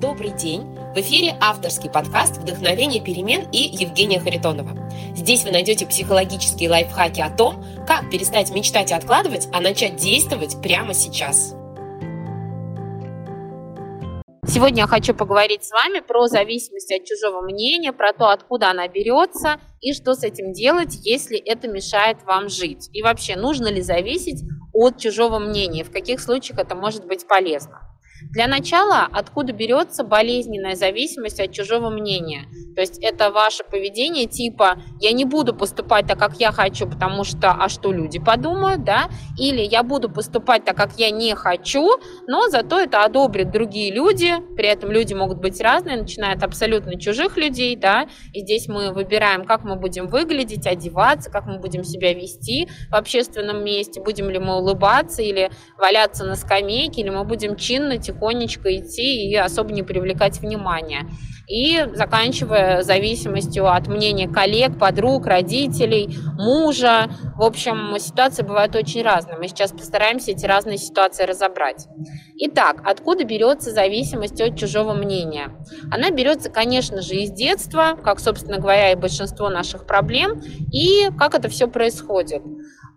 Добрый день! В эфире авторский подкаст «Вдохновение перемен» и Евгения Харитонова. Здесь вы найдете психологические лайфхаки о том, как перестать мечтать и откладывать, а начать действовать прямо сейчас. Сегодня я хочу поговорить с вами про зависимость от чужого мнения, про то, откуда она берется и что с этим делать, если это мешает вам жить. И вообще, нужно ли зависеть от чужого мнения, в каких случаях это может быть полезно. Для начала, откуда берется болезненная зависимость от чужого мнения? То есть это ваше поведение типа «я не буду поступать так, как я хочу, потому что, а что люди подумают», да? Или «я буду поступать так, как я не хочу, но зато это одобрят другие люди», при этом люди могут быть разные, начиная от абсолютно чужих людей, да, и здесь мы выбираем, как мы будем выглядеть, одеваться, как мы будем себя вести в общественном месте, будем ли мы улыбаться или валяться на скамейке, или мы будем чинно, тихонечко идти и особо не привлекать внимания. И заканчивая зависимостью от мнения коллег, подруг, родителей, мужа. В общем, ситуации бывают очень разные. Мы сейчас постараемся эти разные ситуации разобрать. Итак, откуда берется зависимость от чужого мнения? Она берется, конечно же, из детства, как, собственно говоря, и большинство наших проблем, и как это все происходит.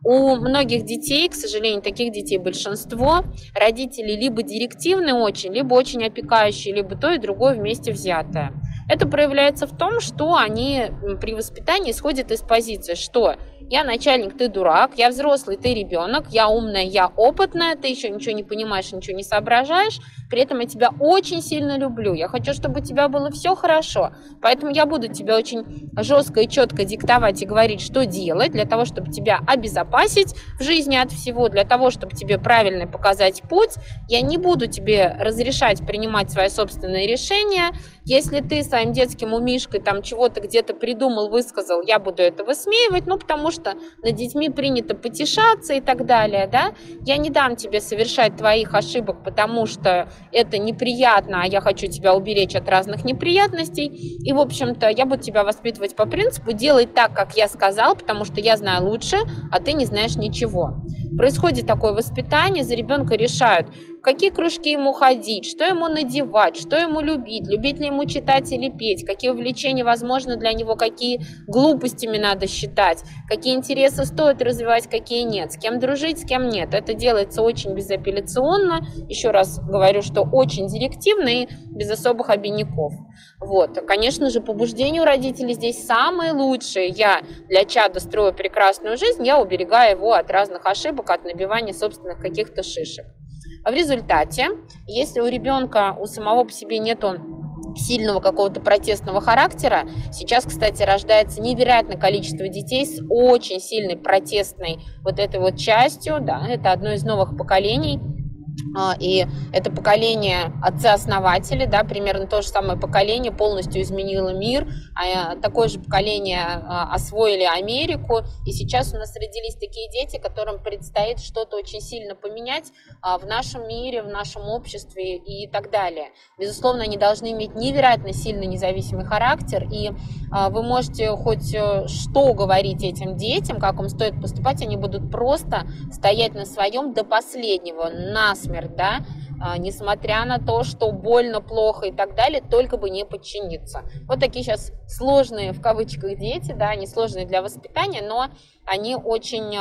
У многих детей, к сожалению, таких детей большинство, родители либо директивные очень, либо очень опекающие, либо то и другое вместе взятое. Это проявляется в том, что они при воспитании исходят из позиции, что я начальник, ты дурак, я взрослый, ты ребенок, я умная, я опытная, ты еще ничего не понимаешь, ничего не соображаешь, при этом я тебя очень сильно люблю, я хочу, чтобы у тебя было все хорошо, поэтому я буду тебе очень жестко и четко диктовать и говорить, что делать, для того, чтобы тебя обезопасить в жизни от всего, для того, чтобы тебе правильно показать путь, я не буду тебе разрешать принимать свои собственные решения, если ты своим детским умишкой там чего-то где-то придумал, высказал, я буду это высмеивать, ну, потому что над детьми принято потешаться и так далее, да. Я не дам тебе совершать твоих ошибок, потому что это неприятно, а я хочу тебя уберечь от разных неприятностей. И, в общем-то, я буду тебя воспитывать по принципу делай так, как я сказал, потому что я знаю лучше, а ты не знаешь ничего. Происходит такое воспитание, за ребенка решают, в какие кружки ему ходить, что ему надевать, что ему любить, любить ли ему читать или петь, какие увлечения возможны для него, какие глупостями надо считать, какие интересы стоит развивать, какие нет, с кем дружить, с кем нет. Это делается очень безапелляционно, еще раз говорю, что очень директивно и без особых обиняков. Вот. Конечно же, побуждение у родителей здесь самое лучшее. Я для чада строю прекрасную жизнь, я уберегаю его от разных ошибок, от набивания собственных каких-то шишек. В результате, если у ребенка у самого по себе нету сильного какого-то протестного характера. Сейчас, кстати, рождается невероятное количество детей с очень сильной протестной вот этой вот частью. Да, это одно из новых поколений и это поколение отцы-основатели, да, примерно то же самое поколение полностью изменило мир, а такое же поколение а, освоили Америку, и сейчас у нас родились такие дети, которым предстоит что-то очень сильно поменять а, в нашем мире, в нашем обществе и так далее. Безусловно, они должны иметь невероятно сильный независимый характер, и вы можете хоть э, что говорить этим детям, как им стоит поступать, они будут просто стоять на своем до последнего, насмерть да, а, несмотря на то, что больно, плохо и так далее, только бы не подчиниться. Вот такие сейчас сложные, в кавычках, дети, да, они сложные для воспитания, но они очень,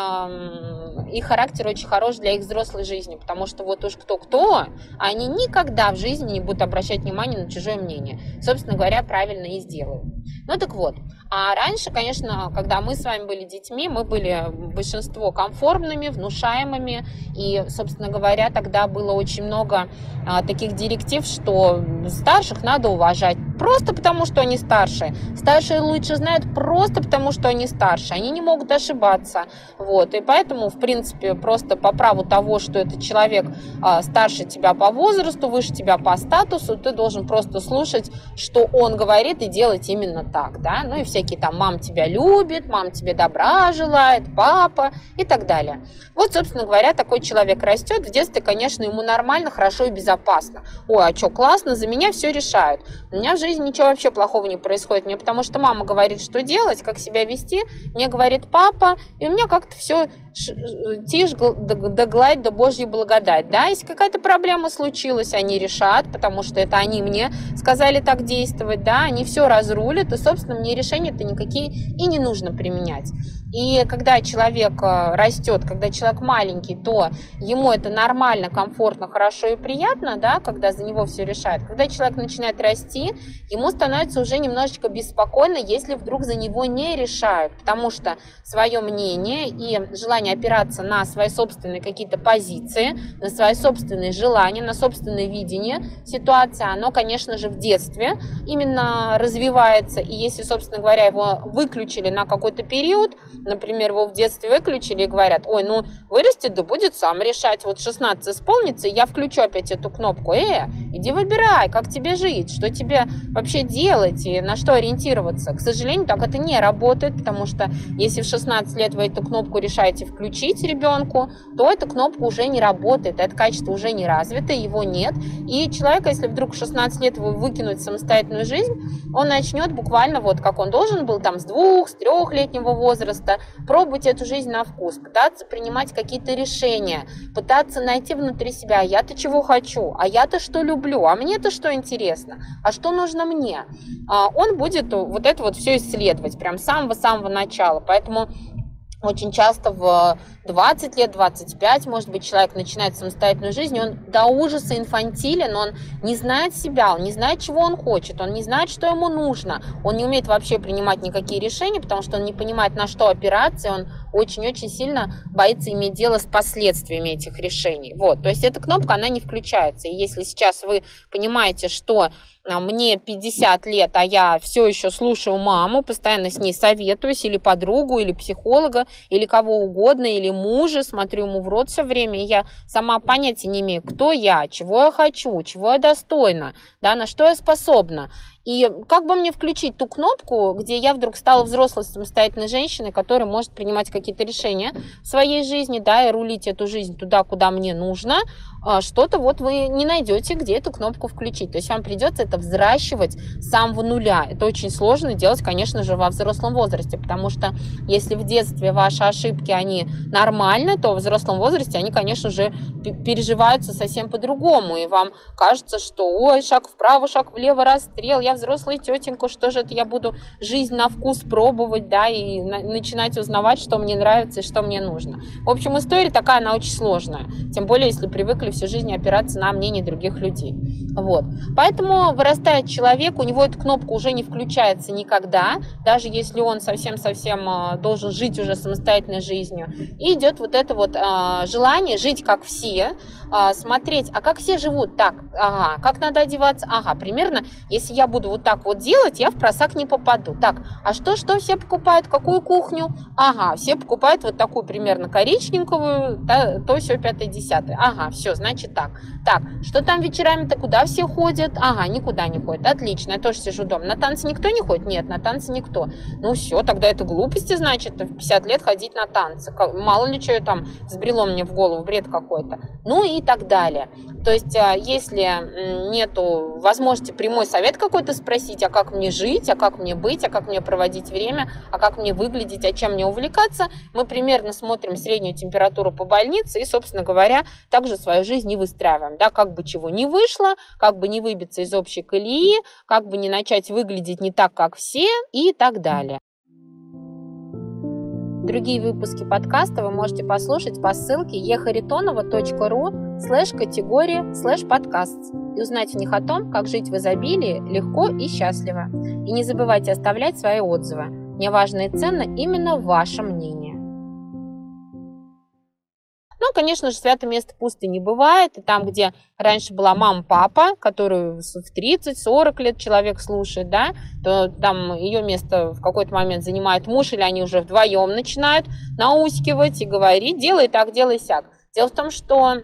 их характер очень хорош для их взрослой жизни, потому что вот уж кто-кто, они никогда в жизни не будут обращать внимание на чужое мнение. Собственно говоря, правильно и сделают. Ну так вот, а раньше, конечно, когда мы с вами были детьми, мы были большинство комфортными, внушаемыми, и, собственно говоря, тогда было очень много а, таких директив, что старших надо уважать, просто потому что они старше. Старшие лучше знают просто потому, что они старше. Они не могут ошибаться. Вот. И поэтому, в принципе, просто по праву того, что этот человек а, старше тебя по возрасту, выше тебя по статусу, ты должен просто слушать, что он говорит, и делать именно так. Да? Ну и всякие там «мам тебя любит», «мам тебе добра желает», «папа» и так далее. Вот, собственно говоря, такой человек растет. В детстве, конечно, ему нормально, хорошо и безопасно. Ой, а что, классно, за меня все решают. У меня в жизни ничего вообще плохого не происходит. Мне потому что мама говорит, что делать, как себя вести, мне говорит папа, и у меня как-то все тишь да гладь да Божья благодать. Да, если какая-то проблема случилась, они решат, потому что это они мне сказали так действовать, да, они все разрулят, и, собственно, мне решения-то никакие и не нужно применять. И когда человек э, растет, когда человек маленький, то ему это нормально, комфортно, хорошо и приятно, да, когда за него все решают. Когда человек начинает расти, ему становится уже немножечко беспокойно, если вдруг за него не решают, потому что свое мнение и желание опираться на свои собственные какие-то позиции, на свои собственные желания, на собственное видение ситуации, оно, конечно же, в детстве именно развивается. И если, собственно говоря, его выключили на какой-то период, например, его в детстве выключили и говорят, ой, ну вырастет, да будет сам решать. Вот 16 исполнится, я включу опять эту кнопку. Э, иди выбирай, как тебе жить, что тебе вообще делать и на что ориентироваться. К сожалению, так это не работает, потому что если в 16 лет вы эту кнопку решаете включить ребенку, то эта кнопка уже не работает, это качество уже не развито, его нет. И человек, если вдруг в 16 лет вы выкинуть в самостоятельную жизнь, он начнет буквально вот как он должен был там с двух, с трехлетнего возраста, пробовать эту жизнь на вкус, пытаться принимать какие-то решения, пытаться найти внутри себя, я-то чего хочу, а я-то что люблю, а мне-то что интересно, а что нужно мне. А он будет вот это вот все исследовать прям с самого-самого начала. Поэтому очень часто в 20 лет, 25, может быть, человек начинает самостоятельную жизнь, он до ужаса инфантилен, он не знает себя, он не знает, чего он хочет, он не знает, что ему нужно, он не умеет вообще принимать никакие решения, потому что он не понимает, на что опираться, он очень-очень сильно боится иметь дело с последствиями этих решений. Вот, то есть эта кнопка, она не включается. И если сейчас вы понимаете, что а, мне 50 лет, а я все еще слушаю маму, постоянно с ней советуюсь, или подругу, или психолога, или кого угодно, или мужа, смотрю ему в рот все время, и я сама понятия не имею, кто я, чего я хочу, чего я достойна, да, на что я способна. И как бы мне включить ту кнопку, где я вдруг стала взрослой самостоятельной женщиной, которая может принимать какие-то решения в своей жизни, да, и рулить эту жизнь туда, куда мне нужно, а, что-то вот вы не найдете, где эту кнопку включить. То есть вам придется это взращивать с самого нуля. Это очень сложно делать, конечно же, во взрослом возрасте, потому что если в детстве ваши ошибки, они нормальны, то в взрослом возрасте они, конечно же, переживаются совсем по-другому, и вам кажется, что ой, шаг вправо, шаг влево, расстрел, я взрослая тетенька, что же это я буду жизнь на вкус пробовать, да, и на, начинать узнавать, что мне нравится и что мне нужно. В общем, история такая, она очень сложная, тем более, если привыкли всю жизнь опираться на мнение других людей. Вот. Поэтому вырастает человек, у него эта кнопка уже не включается никогда, даже если он совсем-совсем а, должен жить уже самостоятельной жизнью. И идет вот это вот а, желание жить как все, а, смотреть, а как все живут, так, ага, как надо одеваться, ага, примерно, если я буду вот так вот делать, я в просак не попаду. Так, а что, что все покупают, какую кухню? Ага, все покупают вот такую примерно коричневую, то, то все пятое, десятое. Ага, все, значит так. Так, что там вечерами-то, куда все ходят? Ага, никуда не ходят. Отлично, я тоже сижу дома. На танцы никто не ходит? Нет, на танцы никто. Ну все, тогда это глупости, значит, в 50 лет ходить на танцы. Мало ли что там сбрело мне в голову, бред какой-то. Ну и так далее. То есть, а, если нету возможности прямой совет какой-то спросить, а как мне жить, а как мне быть, а как мне проводить время, а как мне выглядеть, а чем мне увлекаться, мы примерно смотрим среднюю температуру по больнице и, собственно говоря, также свою жизнь не выстраиваем. Да, как бы чего не вышло, как бы не выбиться из общей колеи, как бы не начать выглядеть не так, как все и так далее. Другие выпуски подкаста вы можете послушать по ссылке ехаритонова.ру слэш категория слэш подкаст и узнать в них о том, как жить в изобилии легко и счастливо. И не забывайте оставлять свои отзывы. Мне важно и ценно именно ваше мнение. Ну, конечно же, святое место пусто не бывает. И там, где раньше была мама-папа, которую в 30-40 лет человек слушает, да, то там ее место в какой-то момент занимает муж, или они уже вдвоем начинают наускивать и говорить, делай так, делай сяк. Дело в том, что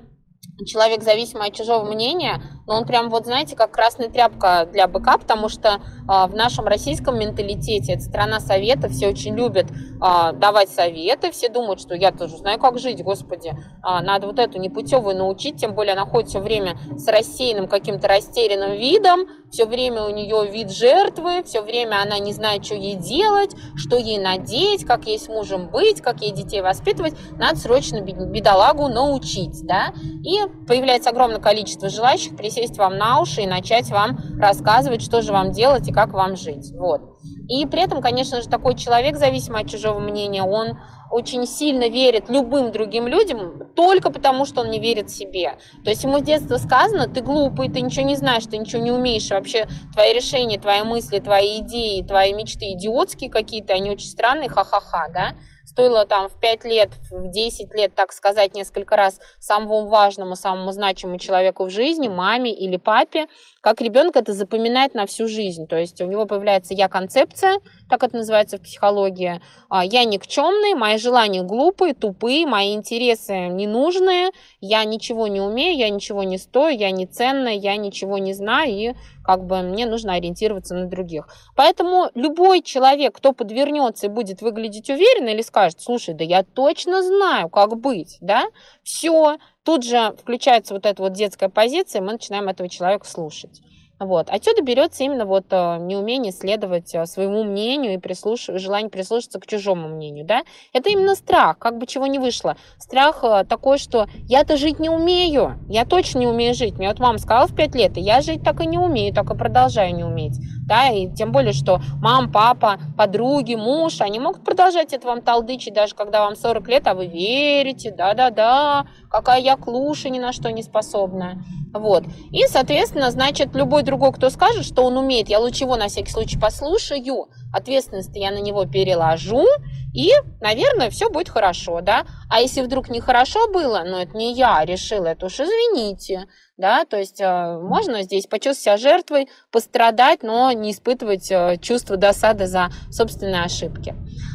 человек, зависимый от чужого мнения, но он прям вот, знаете, как красная тряпка для быка, потому что а, в нашем российском менталитете это страна советов, все очень любят а, давать советы, все думают, что я тоже знаю, как жить, господи, а, надо вот эту непутевую научить, тем более она ходит все время с рассеянным каким-то растерянным видом, все время у нее вид жертвы, все время она не знает, что ей делать, что ей надеть, как ей с мужем быть, как ей детей воспитывать, надо срочно бедолагу научить, да, и появляется огромное количество желающих присесть вам на уши и начать вам рассказывать, что же вам делать и как вам жить, вот. И при этом, конечно же, такой человек, зависимый от чужого мнения, он очень сильно верит любым другим людям только потому, что он не верит себе. То есть ему с детства сказано, ты глупый, ты ничего не знаешь, ты ничего не умеешь, вообще твои решения, твои мысли, твои идеи, твои мечты идиотские какие-то, они очень странные, ха-ха-ха, да стоило там в 5 лет, в 10 лет, так сказать, несколько раз самому важному, самому значимому человеку в жизни, маме или папе, как ребенок это запоминает на всю жизнь. То есть у него появляется я-концепция, так это называется в психологии. А, я никчемный, мои желания глупые, тупые, мои интересы ненужные, я ничего не умею, я ничего не стою, я не ценная, я ничего не знаю, и как бы мне нужно ориентироваться на других. Поэтому любой человек, кто подвернется и будет выглядеть уверенно или скажет, слушай, да я точно знаю, как быть, да, все, тут же включается вот эта вот детская позиция, и мы начинаем этого человека слушать. Вот. Отсюда берется именно вот э, неумение следовать э, своему мнению и прислуш... желание прислушаться к чужому мнению. Да? Это именно страх, как бы чего не вышло. Страх э, такой, что я-то жить не умею, я точно не умею жить. Мне вот мама сказала в 5 лет, и я жить так и не умею, так и продолжаю не уметь. Да? И тем более, что мам, папа, подруги, муж, они могут продолжать это вам толдычить, даже когда вам 40 лет, а вы верите, да-да-да, какая я клуша, ни на что не способная. Вот. И, соответственно, значит, любой другой, кто скажет, что он умеет, я лучше его на всякий случай послушаю, ответственность я на него переложу, и, наверное, все будет хорошо, да. А если вдруг нехорошо было, но это не я решила, это уж извините, да, то есть э, можно здесь почувствовать себя жертвой, пострадать, но не испытывать э, чувство досады за собственные ошибки.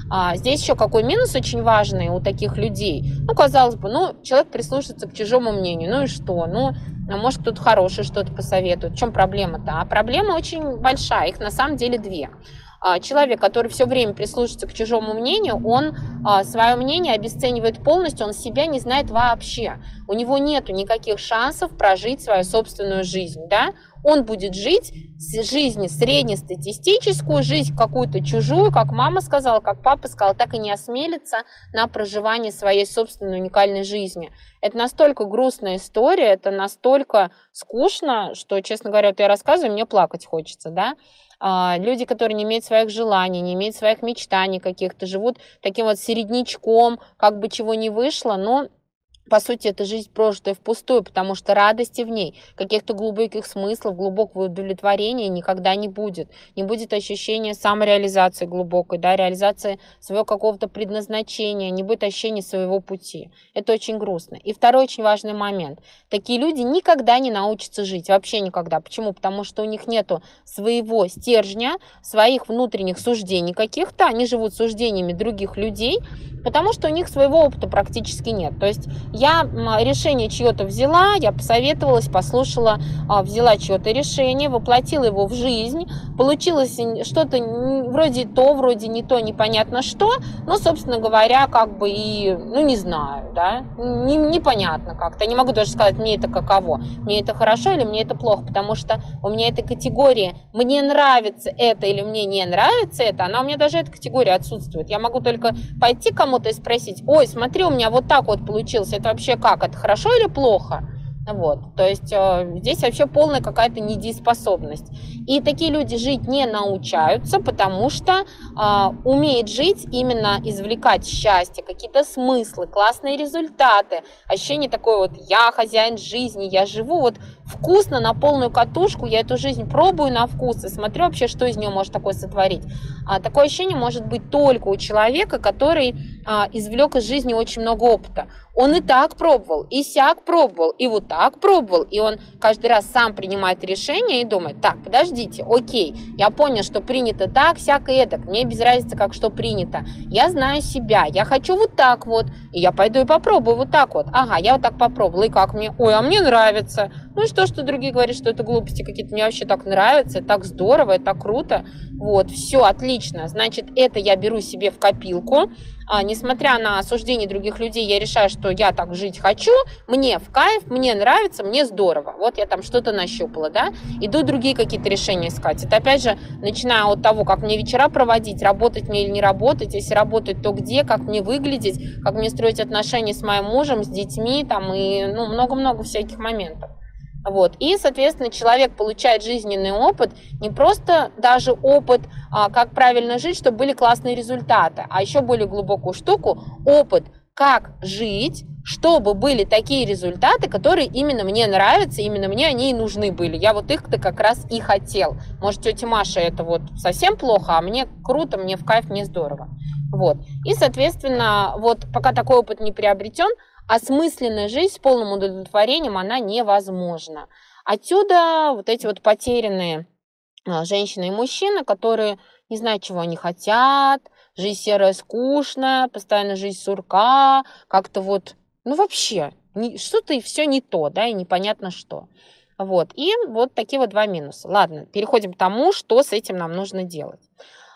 А здесь еще какой минус очень важный у таких людей. Ну, казалось бы, ну, человек прислушивается к чужому мнению, ну и что? Ну, а может, кто-то хороший что-то посоветует. В чем проблема-то? А проблема очень большая, их на самом деле две. А, человек, который все время прислушивается к чужому мнению, он а, свое мнение обесценивает полностью, он себя не знает вообще. У него нет никаких шансов прожить свою собственную жизнь. Да? Он будет жить жизнь среднестатистическую, жизнь какую-то чужую, как мама сказала, как папа сказал, так и не осмелится на проживание своей собственной уникальной жизни. Это настолько грустная история, это настолько скучно, что, честно говоря, вот я рассказываю, мне плакать хочется, да. А, люди, которые не имеют своих желаний, не имеют своих мечтаний каких-то, живут таким вот середнячком, как бы чего не вышло, но по сути, это жизнь прожитая впустую, потому что радости в ней, каких-то глубоких смыслов, глубокого удовлетворения никогда не будет. Не будет ощущения самореализации глубокой, да, реализации своего какого-то предназначения, не будет ощущения своего пути. Это очень грустно. И второй очень важный момент. Такие люди никогда не научатся жить, вообще никогда. Почему? Потому что у них нету своего стержня, своих внутренних суждений каких-то, они живут суждениями других людей, потому что у них своего опыта практически нет. То есть я решение чье-то взяла, я посоветовалась, послушала, а, взяла чье-то решение, воплотила его в жизнь, получилось что-то вроде то, вроде не то, непонятно что, но, собственно говоря, как бы и, ну, не знаю, да, не, непонятно как-то. не могу даже сказать, мне это каково, мне это хорошо или мне это плохо, потому что у меня эта категория «мне нравится это» или «мне не нравится это», она у меня даже эта категория отсутствует. Я могу только пойти кому-то и спросить, ой, смотри, у меня вот так вот получилось, это вообще как, это хорошо или плохо? Вот, то есть э, здесь вообще полная какая-то недееспособность. И такие люди жить не научаются, потому что э, умеет жить именно извлекать счастье, какие-то смыслы, классные результаты, ощущение такое вот «я хозяин жизни, я живу вот вкусно на полную катушку, я эту жизнь пробую на вкус и смотрю вообще, что из нее может такое сотворить». А такое ощущение может быть только у человека, который а, извлек из жизни очень много опыта Он и так пробовал, и сяк пробовал, и вот так пробовал, и он каждый раз сам принимает решение и думает, так, подождите, окей, я понял, что принято так, сяк и эдак, мне без разницы, как что принято. Я знаю себя, я хочу вот так вот, и я пойду и попробую вот так вот. Ага, я вот так попробовала, и как мне? Ой, а мне нравится. Ну и что, что другие говорят, что это глупости какие-то, мне вообще так нравится, так здорово, это круто. Вот, все, отлично. Значит, это я беру себе в копилку. А, несмотря на осуждение других людей, я решаю, что я так жить хочу, мне в кайф, мне нравится, мне здорово. Вот я там что-то нащупала, да. Иду другие какие-то решения искать. Это опять же, начиная от того, как мне вечера проводить, работать мне или не работать, если работать, то где, как мне выглядеть, как мне строить отношения с моим мужем, с детьми, там, и ну, много-много всяких моментов. Вот. И, соответственно, человек получает жизненный опыт, не просто даже опыт, а, как правильно жить, чтобы были классные результаты, а еще более глубокую штуку, опыт, как жить, чтобы были такие результаты, которые именно мне нравятся, именно мне они и нужны были. Я вот их-то как раз и хотел. Может, тетя Маша это вот совсем плохо, а мне круто, мне в кайф, мне здорово. Вот. И, соответственно, вот пока такой опыт не приобретен, осмысленная жизнь с полным удовлетворением, она невозможна. Отсюда вот эти вот потерянные а, женщины и мужчины, которые не знают, чего они хотят, жизнь серая, скучная, постоянно жизнь сурка, как-то вот, ну вообще, что-то и все не то, да, и непонятно что. Вот, и вот такие вот два минуса. Ладно, переходим к тому, что с этим нам нужно делать.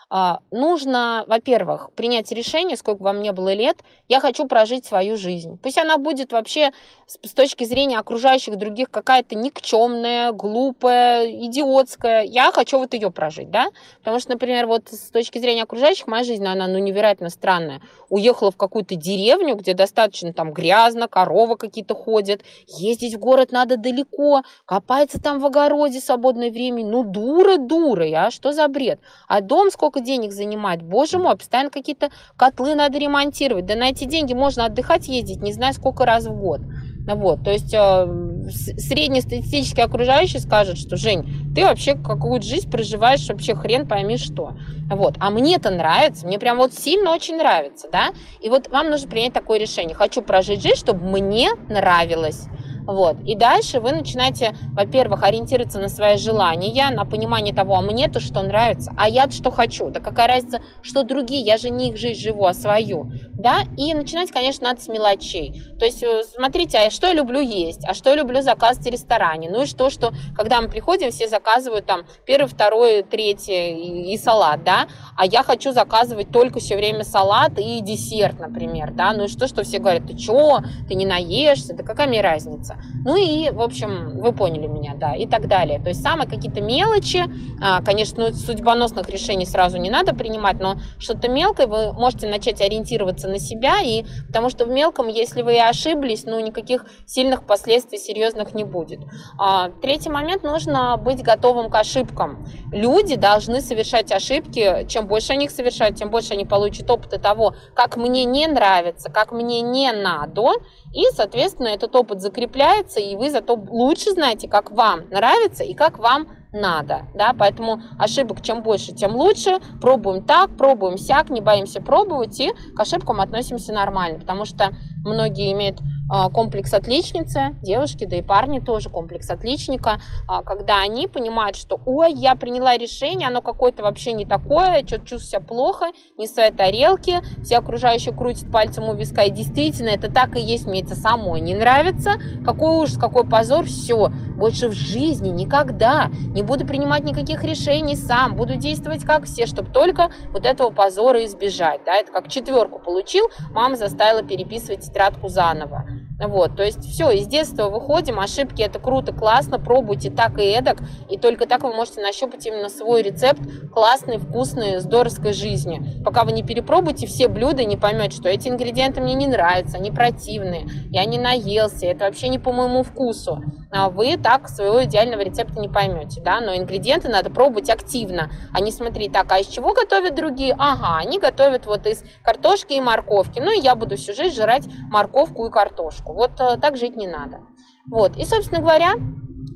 А, нужно, во-первых, принять решение, сколько вам не было лет, я хочу прожить свою жизнь. Пусть она будет вообще с точки зрения окружающих других какая-то никчемная, глупая, идиотская. Я хочу вот ее прожить, да? Потому что, например, вот с точки зрения окружающих, моя жизнь, она ну, невероятно странная. Уехала в какую-то деревню, где достаточно там грязно, коровы какие-то ходят, ездить в город надо далеко, копается там в огороде свободное время. Ну, дура, дура, а что за бред? А дом сколько сколько денег занимает. Боже мой, постоянно какие-то котлы надо ремонтировать. Да на эти деньги можно отдыхать, ездить не знаю сколько раз в год. Вот, то есть э, среднестатистический окружающий скажет, что Жень, ты вообще какую-то жизнь проживаешь, вообще хрен пойми что. Вот, а мне это нравится, мне прям вот сильно очень нравится, да, и вот вам нужно принять такое решение. Хочу прожить жизнь, чтобы мне нравилось. Вот. И дальше вы начинаете, во-первых, ориентироваться на свои желания, на понимание того, а мне-то что нравится, а я-то что хочу. Да какая разница, что другие, я же не их жизнь живу, а свою. Да? И начинать, конечно, надо с мелочей. То есть, э, смотрите, а что я люблю есть, а что я люблю заказывать в ресторане. Ну и что, что когда мы приходим, все заказывают там первый, второй, третий и, и салат, да, а я хочу заказывать только все время салат и десерт, например, да. Ну и что, что все говорят, ты что, ты не наешься, да какая мне разница. Ну и, в общем, вы поняли меня, да, и так далее. То есть самые какие-то мелочи, а, конечно, ну, судьбоносных решений сразу не надо принимать, но что-то мелкое вы можете начать ориентироваться на себя, и потому что в мелком, если вы и ошиблись, ну, никаких сильных последствий серьезных не будет. А, третий момент, нужно быть готовым к ошибкам. Люди должны совершать ошибки, чем больше они их совершают, тем больше они получат опыта того, как мне не нравится, как мне не надо, и, соответственно, этот опыт закрепляется, и вы зато лучше знаете, как вам нравится и как вам надо, да, поэтому ошибок чем больше, тем лучше, пробуем так, пробуем сяк, не боимся пробовать и к ошибкам относимся нормально, потому что многие имеют комплекс отличницы, девушки, да и парни тоже комплекс отличника, а, когда они понимают, что ой, я приняла решение, оно какое-то вообще не такое, что-то чувствую себя плохо, не в своей тарелке, все окружающие крутят пальцем у виска, и действительно это так и есть, мне это самой не нравится, какой ужас, какой позор, все, больше в жизни никогда не буду принимать никаких решений сам, буду действовать как все, чтобы только вот этого позора избежать, да, это как четверку получил, мама заставила переписывать тетрадку заново, вот, то есть все, из детства выходим, ошибки это круто, классно, пробуйте так и эдак, и только так вы можете нащупать именно свой рецепт классной, вкусной, здоровской жизни. Пока вы не перепробуете все блюда не поймете, что эти ингредиенты мне не нравятся, они противные, я не наелся, это вообще не по моему вкусу. А вы так своего идеального рецепта не поймете, да, но ингредиенты надо пробовать активно, а не смотреть, так, а из чего готовят другие? Ага, они готовят вот из картошки и морковки, ну и я буду всю жизнь жрать морковку и картошку. Вот э, так жить не надо. Вот, и, собственно говоря,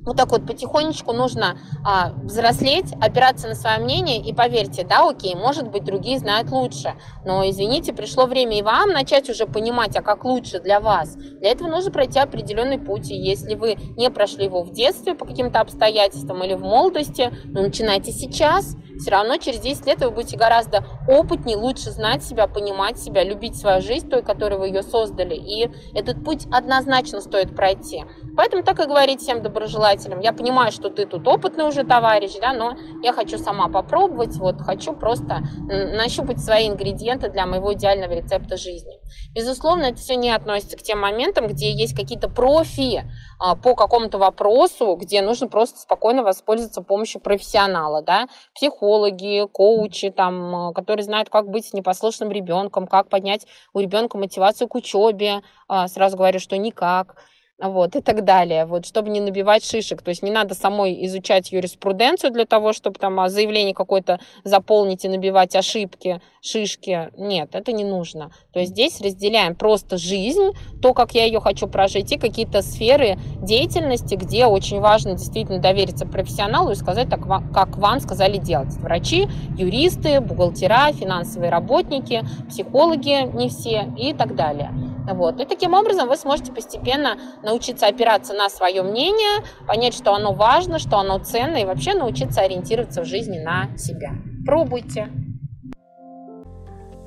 вот так вот потихонечку нужно а, взрослеть, опираться на свое мнение и поверьте, да, окей, может быть, другие знают лучше, но, извините, пришло время и вам начать уже понимать, а как лучше для вас. Для этого нужно пройти определенный путь, и если вы не прошли его в детстве по каким-то обстоятельствам или в молодости, ну, начинайте сейчас, все равно через 10 лет вы будете гораздо опытнее, лучше знать себя, понимать себя, любить свою жизнь, той, которой вы ее создали. И этот путь однозначно стоит пройти. Поэтому так и говорить всем доброжелателям. Я понимаю, что ты тут опытный уже товарищ, да, но я хочу сама попробовать, вот хочу просто нащупать свои ингредиенты для моего идеального рецепта жизни. Безусловно, это все не относится к тем моментам, где есть какие-то профи а, по какому-то вопросу, где нужно просто спокойно воспользоваться помощью профессионала, да, психологи, коучи, там, которые знают, как быть непослушным ребенком, как поднять у ребенка мотивацию к учебе, а, сразу говорю, что никак вот, и так далее, вот, чтобы не набивать шишек. То есть не надо самой изучать юриспруденцию для того, чтобы там а, заявление какое-то заполнить и набивать ошибки, шишки. Нет, это не нужно. То есть здесь разделяем просто жизнь, то, как я ее хочу прожить, и какие-то сферы деятельности, где очень важно действительно довериться профессионалу и сказать так, как вам сказали делать. Врачи, юристы, бухгалтера, финансовые работники, психологи не все и так далее. Вот. И таким образом вы сможете постепенно научиться опираться на свое мнение, понять, что оно важно, что оно ценно, и вообще научиться ориентироваться в жизни на себя. Пробуйте.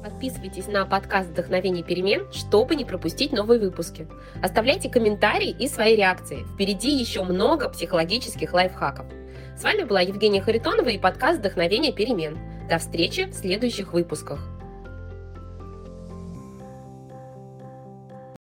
Подписывайтесь на подкаст «Вдохновение перемен», чтобы не пропустить новые выпуски. Оставляйте комментарии и свои реакции. Впереди еще много психологических лайфхаков. С вами была Евгения Харитонова и подкаст «Вдохновение перемен». До встречи в следующих выпусках.